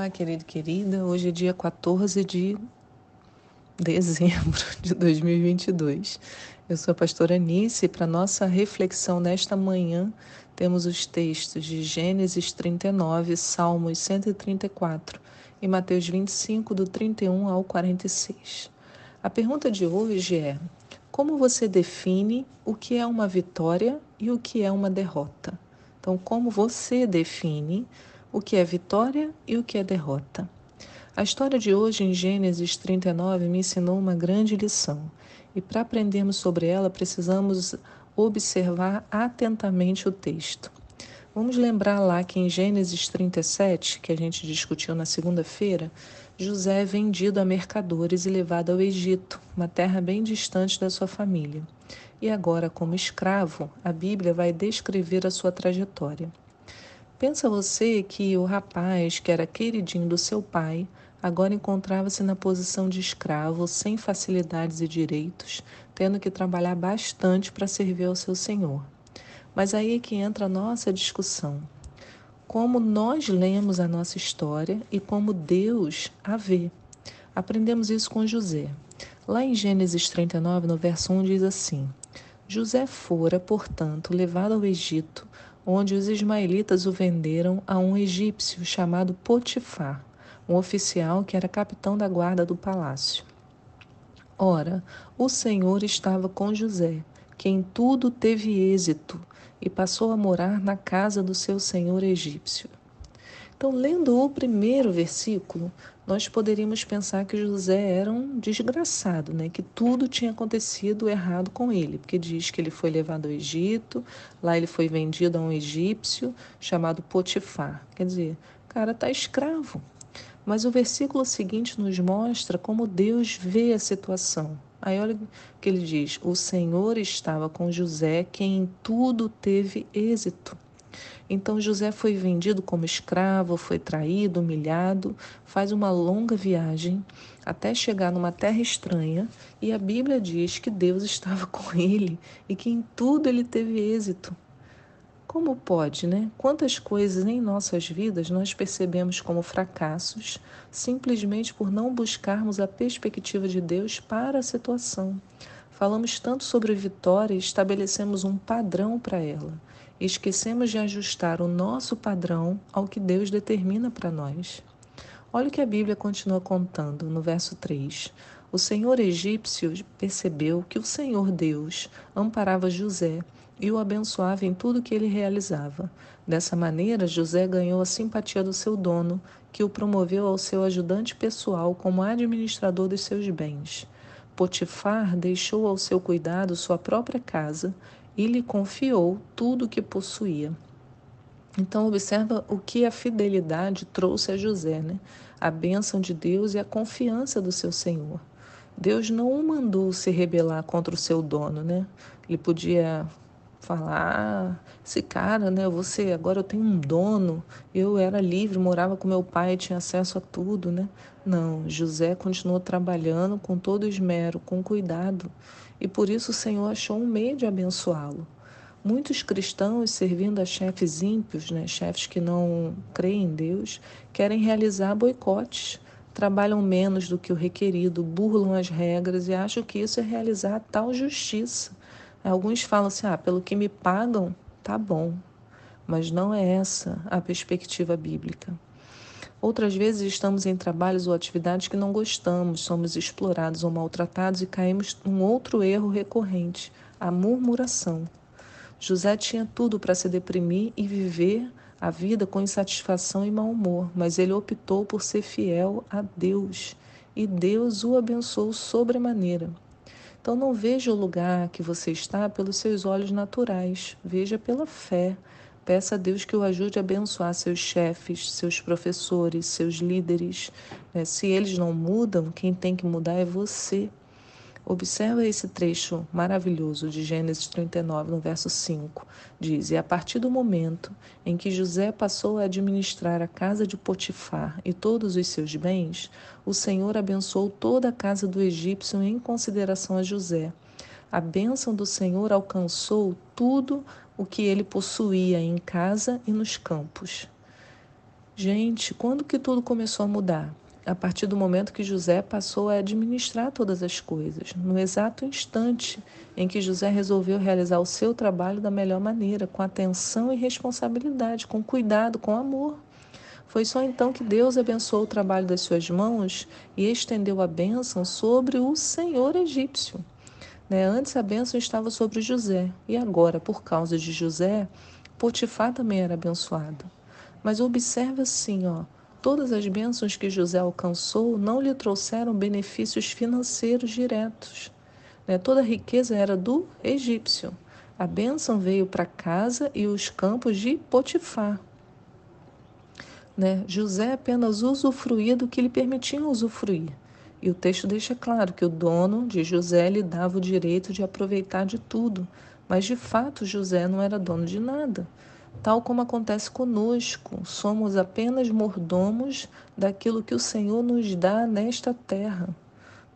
Olá, querido e querida. Hoje é dia 14 de dezembro de 2022. Eu sou a pastora Anice e para nossa reflexão nesta manhã temos os textos de Gênesis 39, Salmos 134 e Mateus 25, do 31 ao 46. A pergunta de hoje é: como você define o que é uma vitória e o que é uma derrota? Então, como você define o que é vitória e o que é derrota. A história de hoje em Gênesis 39 me ensinou uma grande lição, e para aprendermos sobre ela precisamos observar atentamente o texto. Vamos lembrar lá que em Gênesis 37, que a gente discutiu na segunda-feira, José é vendido a mercadores e levado ao Egito, uma terra bem distante da sua família. E agora, como escravo, a Bíblia vai descrever a sua trajetória. Pensa você que o rapaz, que era queridinho do seu pai, agora encontrava-se na posição de escravo, sem facilidades e direitos, tendo que trabalhar bastante para servir ao seu senhor. Mas aí é que entra a nossa discussão. Como nós lemos a nossa história e como Deus a vê. Aprendemos isso com José. Lá em Gênesis 39, no verso 1, diz assim: José fora, portanto, levado ao Egito, onde os ismaelitas o venderam a um egípcio chamado Potifar, um oficial que era capitão da guarda do palácio. Ora, o Senhor estava com José, que em tudo teve êxito, e passou a morar na casa do seu senhor egípcio. Então, lendo o primeiro versículo, nós poderíamos pensar que José era um desgraçado, né? que tudo tinha acontecido errado com ele, porque diz que ele foi levado ao Egito, lá ele foi vendido a um egípcio chamado Potifar. Quer dizer, o cara está escravo. Mas o versículo seguinte nos mostra como Deus vê a situação. Aí olha o que ele diz: O Senhor estava com José, quem em tudo teve êxito. Então José foi vendido como escravo, foi traído, humilhado, faz uma longa viagem até chegar numa terra estranha e a Bíblia diz que Deus estava com ele e que em tudo ele teve êxito. Como pode, né? Quantas coisas em nossas vidas nós percebemos como fracassos simplesmente por não buscarmos a perspectiva de Deus para a situação. Falamos tanto sobre vitória e estabelecemos um padrão para ela esquecemos de ajustar o nosso padrão ao que Deus determina para nós. Olha o que a Bíblia continua contando no verso 3. O Senhor egípcio percebeu que o Senhor Deus amparava José e o abençoava em tudo que ele realizava. Dessa maneira, José ganhou a simpatia do seu dono, que o promoveu ao seu ajudante pessoal como administrador dos seus bens. Potifar deixou ao seu cuidado sua própria casa e lhe confiou tudo o que possuía. Então, observa o que a fidelidade trouxe a José, né? A bênção de Deus e a confiança do seu Senhor. Deus não o mandou se rebelar contra o seu dono, né? Ele podia falar, ah, esse cara, né? Você, agora eu tenho um dono, eu era livre, morava com meu pai, tinha acesso a tudo, né? Não, José continuou trabalhando com todo esmero, com cuidado e por isso o Senhor achou um meio de abençoá-lo. Muitos cristãos, servindo a chefes ímpios, né, chefes que não creem em Deus, querem realizar boicotes, trabalham menos do que o requerido, burlam as regras e acham que isso é realizar tal justiça. Alguns falam assim: ah, pelo que me pagam, tá bom. Mas não é essa a perspectiva bíblica. Outras vezes estamos em trabalhos ou atividades que não gostamos, somos explorados ou maltratados e caímos num outro erro recorrente, a murmuração. José tinha tudo para se deprimir e viver a vida com insatisfação e mau humor, mas ele optou por ser fiel a Deus e Deus o abençoou sobremaneira. Então não veja o lugar que você está pelos seus olhos naturais, veja pela fé Peça a Deus que o ajude a abençoar seus chefes, seus professores, seus líderes. Né? Se eles não mudam, quem tem que mudar é você. Observa esse trecho maravilhoso de Gênesis 39, no verso 5. Diz: E a partir do momento em que José passou a administrar a casa de Potifar e todos os seus bens, o Senhor abençoou toda a casa do egípcio em consideração a José. A bênção do Senhor alcançou tudo o que ele possuía em casa e nos campos. Gente, quando que tudo começou a mudar? A partir do momento que José passou a administrar todas as coisas, no exato instante em que José resolveu realizar o seu trabalho da melhor maneira, com atenção e responsabilidade, com cuidado, com amor. Foi só então que Deus abençoou o trabalho das suas mãos e estendeu a bênção sobre o senhor egípcio. Né? Antes a bênção estava sobre José, e agora, por causa de José, Potifar também era abençoado. Mas observe assim, ó, todas as bênçãos que José alcançou não lhe trouxeram benefícios financeiros diretos. Né? Toda a riqueza era do egípcio. A bênção veio para casa e os campos de Potifar. Né? José apenas usufruía do que lhe permitiam usufruir. E o texto deixa claro que o dono de José lhe dava o direito de aproveitar de tudo, mas de fato José não era dono de nada. Tal como acontece conosco, somos apenas mordomos daquilo que o Senhor nos dá nesta terra.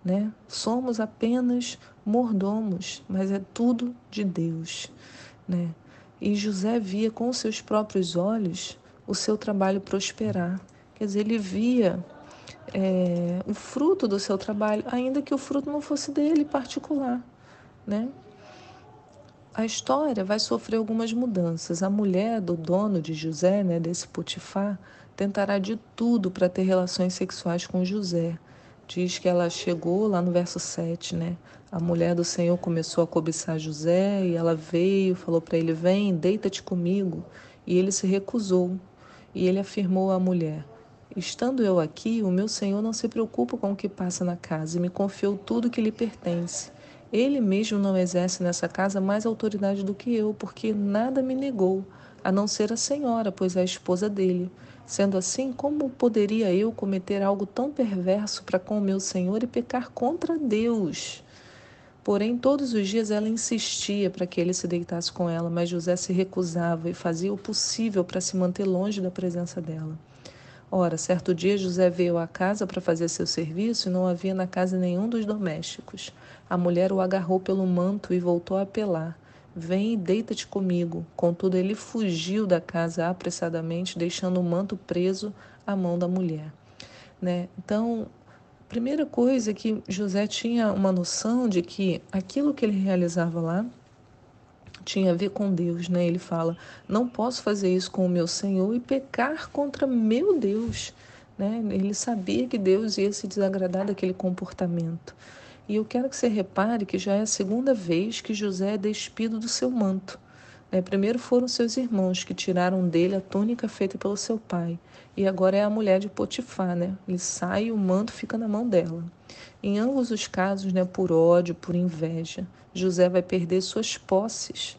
Né? Somos apenas mordomos, mas é tudo de Deus. Né? E José via com seus próprios olhos o seu trabalho prosperar. Quer dizer, ele via é, o fruto do seu trabalho, ainda que o fruto não fosse dele particular, né? A história vai sofrer algumas mudanças. A mulher do dono de José, né, desse Potifar, tentará de tudo para ter relações sexuais com José. Diz que ela chegou lá no verso 7, né? A mulher do Senhor começou a cobiçar José e ela veio, falou para ele: Vem, deita-te comigo. E ele se recusou. E ele afirmou à mulher: Estando eu aqui, o meu senhor não se preocupa com o que passa na casa e me confiou tudo que lhe pertence. Ele mesmo não exerce nessa casa mais autoridade do que eu, porque nada me negou, a não ser a senhora, pois é a esposa dele. Sendo assim, como poderia eu cometer algo tão perverso para com o meu senhor e pecar contra Deus? Porém, todos os dias ela insistia para que ele se deitasse com ela, mas José se recusava e fazia o possível para se manter longe da presença dela. Ora, certo dia José veio à casa para fazer seu serviço e não havia na casa nenhum dos domésticos. A mulher o agarrou pelo manto e voltou a apelar. Vem e deita-te comigo. Contudo, ele fugiu da casa apressadamente, deixando o manto preso à mão da mulher. Né? Então, a primeira coisa é que José tinha uma noção de que aquilo que ele realizava lá tinha a ver com Deus, né? Ele fala: "Não posso fazer isso com o meu Senhor e pecar contra meu Deus", né? Ele sabia que Deus ia se desagradar daquele comportamento. E eu quero que você repare que já é a segunda vez que José é despido do seu manto. Né? Primeiro foram seus irmãos que tiraram dele a túnica feita pelo seu pai. E agora é a mulher de Potifar, né? Ele sai e o manto fica na mão dela. Em ambos os casos, né, por ódio, por inveja, José vai perder suas posses.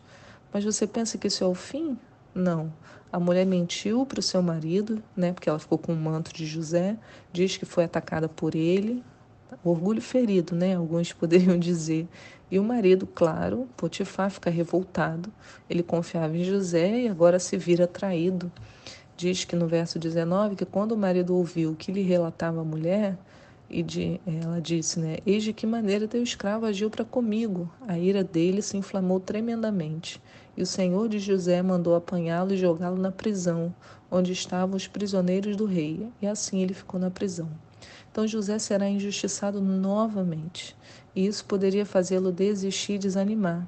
Mas você pensa que isso é o fim? Não. A mulher mentiu para o seu marido, né, porque ela ficou com o manto de José, diz que foi atacada por ele, orgulho ferido, né, alguns poderiam dizer. E o marido, claro, Potifar, fica revoltado. Ele confiava em José e agora se vira traído. Diz que no verso 19 que quando o marido ouviu o que lhe relatava a mulher, e de, ela disse, né? Eis de que maneira teu escravo agiu para comigo. A ira dele se inflamou tremendamente. E o senhor de José mandou apanhá-lo e jogá-lo na prisão, onde estavam os prisioneiros do rei. E assim ele ficou na prisão. Então José será injustiçado novamente. E isso poderia fazê-lo desistir e desanimar.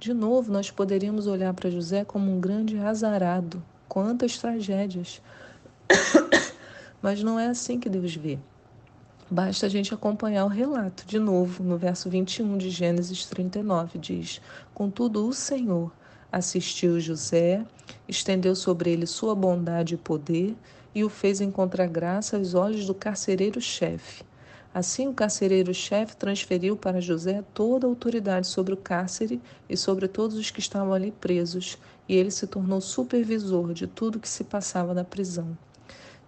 De novo, nós poderíamos olhar para José como um grande azarado. Quantas tragédias! Mas não é assim que Deus vê. Basta a gente acompanhar o relato. De novo, no verso 21 de Gênesis 39, diz: Contudo, o Senhor assistiu José, estendeu sobre ele sua bondade e poder e o fez encontrar graça aos olhos do carcereiro-chefe. Assim, o carcereiro-chefe transferiu para José toda a autoridade sobre o cárcere e sobre todos os que estavam ali presos, e ele se tornou supervisor de tudo que se passava na prisão.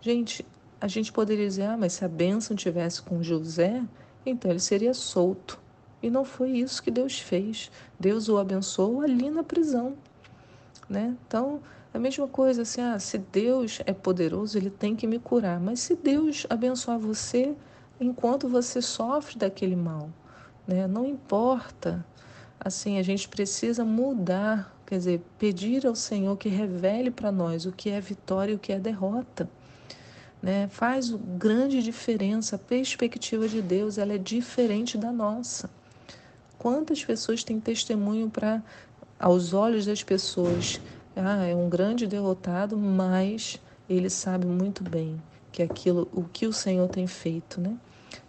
Gente, a gente poderia dizer, ah, mas se a bênção tivesse com José, então ele seria solto. E não foi isso que Deus fez. Deus o abençoou ali na prisão. Né? Então, a mesma coisa, assim, ah, se Deus é poderoso, ele tem que me curar. Mas se Deus abençoar você enquanto você sofre daquele mal, né? não importa. Assim, a gente precisa mudar, quer dizer, pedir ao Senhor que revele para nós o que é vitória e o que é derrota. né? Faz grande diferença. A perspectiva de Deus ela é diferente da nossa. Quantas pessoas têm testemunho para, aos olhos das pessoas, ah, é um grande derrotado, mas ele sabe muito bem que aquilo, o que o Senhor tem feito, né?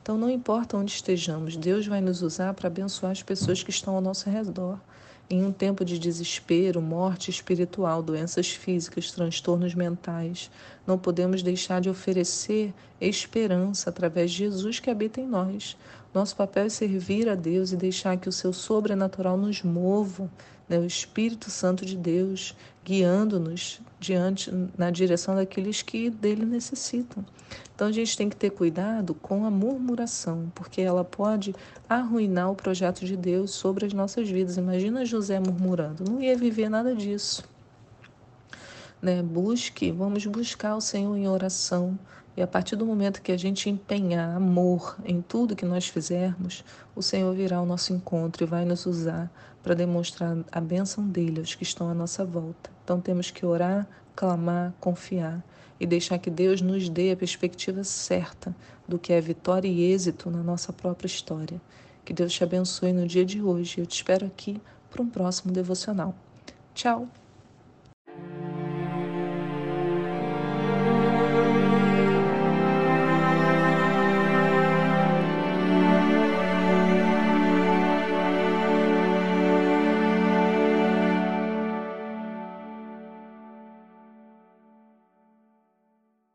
Então não importa onde estejamos, Deus vai nos usar para abençoar as pessoas que estão ao nosso redor. Em um tempo de desespero, morte espiritual, doenças físicas, transtornos mentais, não podemos deixar de oferecer esperança através de Jesus que habita em nós. Nosso papel é servir a Deus e deixar que o seu sobrenatural nos mova, né? o Espírito Santo de Deus guiando-nos diante na direção daqueles que dele necessitam. Então a gente tem que ter cuidado com a murmuração, porque ela pode arruinar o projeto de Deus sobre as nossas vidas. Imagina José murmurando, não ia viver nada disso. Né? Busque, vamos buscar o Senhor em oração. E a partir do momento que a gente empenhar amor em tudo que nós fizermos, o Senhor virá ao nosso encontro e vai nos usar para demonstrar a bênção dele aos que estão à nossa volta. Então temos que orar, clamar, confiar e deixar que Deus nos dê a perspectiva certa do que é vitória e êxito na nossa própria história. Que Deus te abençoe no dia de hoje. Eu te espero aqui para um próximo devocional. Tchau!